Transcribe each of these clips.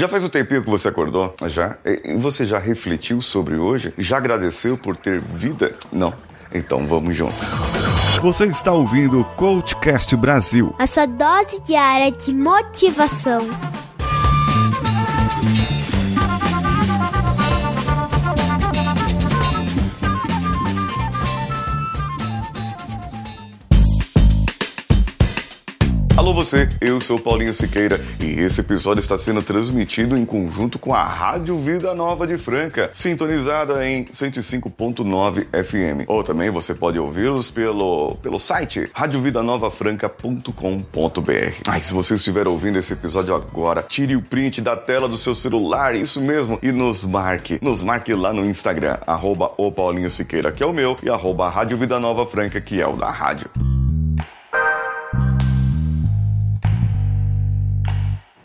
Já faz um tempinho que você acordou? Já? E você já refletiu sobre hoje? Já agradeceu por ter vida? Não. Então vamos juntos. Você está ouvindo o Coachcast Brasil a sua dose diária de motivação. Alô você, eu sou Paulinho Siqueira e esse episódio está sendo transmitido em conjunto com a Rádio Vida Nova de Franca, sintonizada em 105.9 FM. Ou também você pode ouvi-los pelo, pelo site radiovidanovafranca.com.br. Ai, se você estiver ouvindo esse episódio agora, tire o print da tela do seu celular, isso mesmo, e nos marque. Nos marque lá no Instagram, arroba o Paulinho Siqueira, que é o meu, e arroba Rádio Vida Nova Franca, que é o da rádio.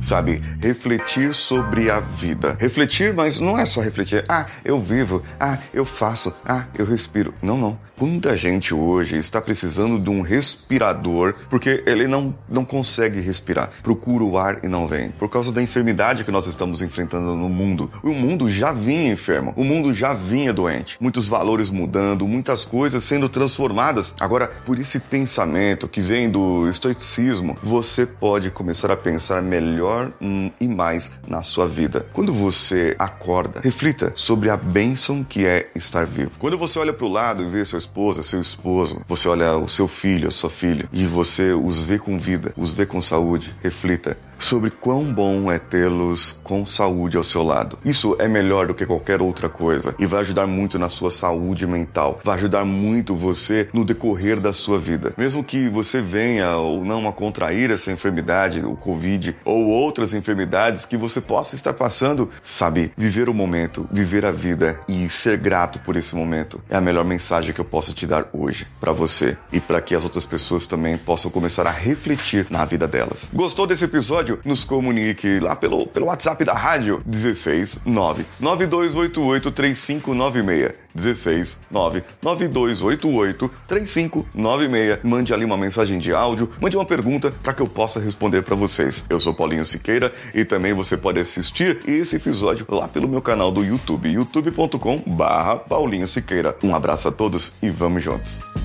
Sabe? Refletir sobre a vida. Refletir, mas não é só refletir. Ah, eu vivo. Ah, eu faço. Ah, eu respiro. Não, não. Quanta gente hoje está precisando de um respirador porque ele não, não consegue respirar. Procura o ar e não vem. Por causa da enfermidade que nós estamos enfrentando no mundo. O mundo já vinha enfermo. O mundo já vinha doente. Muitos valores mudando, muitas coisas sendo transformadas. Agora, por esse pensamento que vem do estoicismo, você pode começar a pensar melhor melhor hum, e mais na sua vida. Quando você acorda, reflita sobre a bênção que é estar vivo. Quando você olha para o lado e vê sua esposa, seu esposo, você olha o seu filho, a sua filha, e você os vê com vida, os vê com saúde, reflita sobre quão bom é tê-los com saúde ao seu lado. Isso é melhor do que qualquer outra coisa e vai ajudar muito na sua saúde mental, vai ajudar muito você no decorrer da sua vida. Mesmo que você venha ou não a contrair essa enfermidade, o Covid ou outras enfermidades que você possa estar passando, sabe, viver o momento, viver a vida e ser grato por esse momento é a melhor mensagem que eu posso te dar hoje para você e para que as outras pessoas também possam começar a refletir na vida delas. Gostou desse episódio? Episódio, nos comunique lá pelo, pelo WhatsApp da rádio 16 9 9288 3596. 16 9 9288 3596. Mande ali uma mensagem de áudio, mande uma pergunta para que eu possa responder para vocês. Eu sou Paulinho Siqueira e também você pode assistir esse episódio lá pelo meu canal do YouTube, youtube.com/barra Paulinho Siqueira. Um abraço a todos e vamos juntos.